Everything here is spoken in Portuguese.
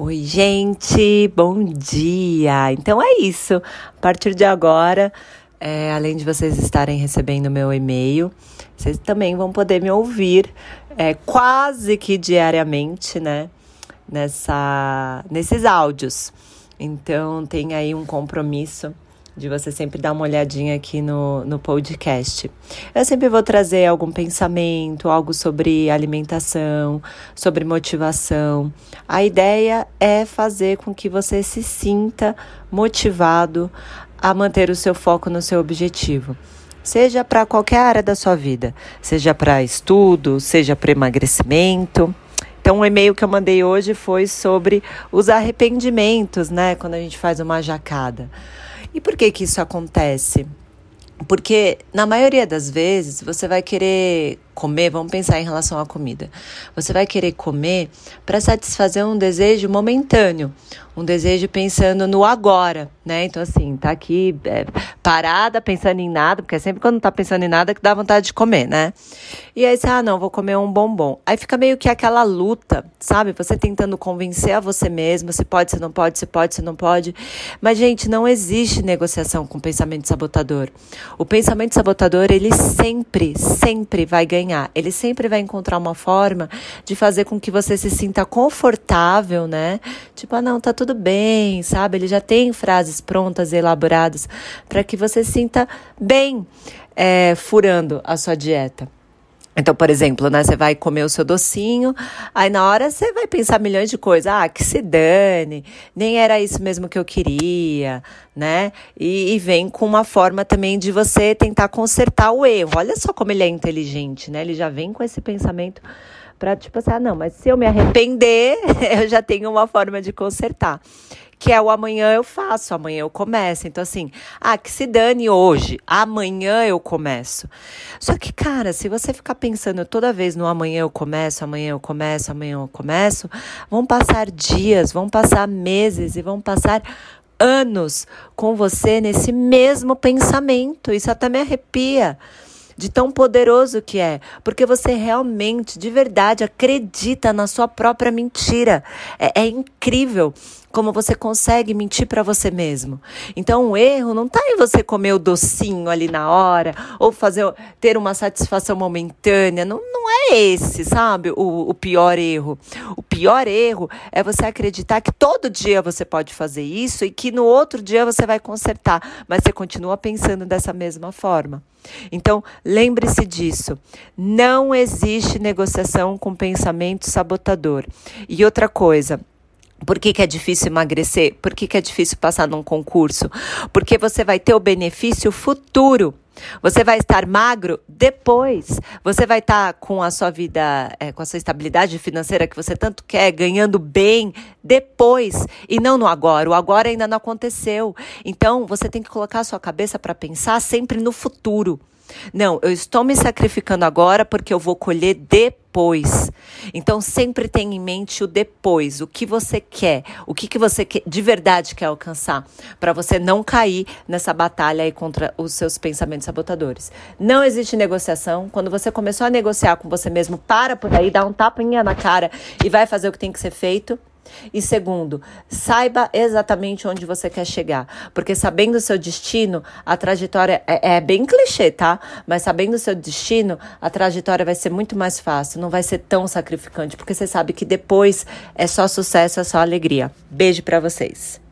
Oi, gente, bom dia! Então é isso. A partir de agora, é, além de vocês estarem recebendo meu e-mail, vocês também vão poder me ouvir é, quase que diariamente, né? Nessa, nesses áudios. Então tem aí um compromisso de você sempre dar uma olhadinha aqui no, no podcast. Eu sempre vou trazer algum pensamento, algo sobre alimentação, sobre motivação. A ideia é fazer com que você se sinta motivado a manter o seu foco no seu objetivo. Seja para qualquer área da sua vida, seja para estudo, seja para emagrecimento. Então, o e-mail que eu mandei hoje foi sobre os arrependimentos, né? Quando a gente faz uma jacada. E por que que isso acontece? Porque na maioria das vezes você vai querer comer, vamos pensar em relação à comida. Você vai querer comer para satisfazer um desejo momentâneo, um desejo pensando no agora, né? Então, assim, tá aqui é, parada, pensando em nada, porque é sempre quando tá pensando em nada que dá vontade de comer, né? E aí você, ah, não, vou comer um bombom. Aí fica meio que aquela luta, sabe? Você tentando convencer a você mesmo se pode, se não pode, se pode, se não pode. Mas, gente, não existe negociação com pensamento sabotador. O pensamento sabotador, ele sempre, sempre vai ganhar ganhar. Ele sempre vai encontrar uma forma de fazer com que você se sinta confortável, né? Tipo, ah, não, tá tudo bem, sabe? Ele já tem frases prontas, elaboradas, para que você se sinta bem é, furando a sua dieta. Então, por exemplo, né, você vai comer o seu docinho, aí na hora você vai pensar milhões de coisas. Ah, que se dane, nem era isso mesmo que eu queria, né? E, e, vem com uma forma também de você tentar consertar o erro. Olha só como ele é inteligente, né? Ele já vem com esse pensamento para tipo assim, ah, não, mas se eu me arrepender, eu já tenho uma forma de consertar que é o amanhã eu faço, amanhã eu começo. Então, assim, ah, que se dane hoje, amanhã eu começo. Só que, cara, se você ficar pensando toda vez no amanhã eu começo, amanhã eu começo, amanhã eu começo, vão passar dias, vão passar meses e vão passar anos com você nesse mesmo pensamento. Isso até me arrepia de tão poderoso que é, porque você realmente, de verdade, acredita na sua própria mentira. É, é incrível como você consegue mentir para você mesmo. Então, o erro não está em você comer o docinho ali na hora ou fazer ter uma satisfação momentânea. Não, não esse, sabe? O, o pior erro. O pior erro é você acreditar que todo dia você pode fazer isso e que no outro dia você vai consertar, mas você continua pensando dessa mesma forma. Então, lembre-se disso. Não existe negociação com pensamento sabotador. E outra coisa, por que, que, é difícil emagrecer? Por que, que é difícil passar num concurso? Porque você vai ter o benefício futuro. Você vai estar magro depois. Você vai estar com a sua vida, é, com a sua estabilidade financeira que você tanto quer, ganhando bem depois e não no agora. O agora ainda não aconteceu. Então, você tem que colocar a sua cabeça para pensar sempre no futuro. Não, eu estou me sacrificando agora porque eu vou colher depois. Então sempre tenha em mente o depois, o que você quer, o que, que você quer, de verdade quer alcançar, para você não cair nessa batalha aí contra os seus pensamentos sabotadores. Não existe negociação. Quando você começou a negociar com você mesmo, para por aí, dá um tapinha na cara e vai fazer o que tem que ser feito. E segundo, saiba exatamente onde você quer chegar. Porque sabendo o seu destino, a trajetória é, é, bem clichê, tá? Mas sabendo o seu destino, a trajetória vai ser muito mais fácil, não vai ser tão sacrificante, porque você sabe que depois é só sucesso, é só alegria. Beijo para vocês.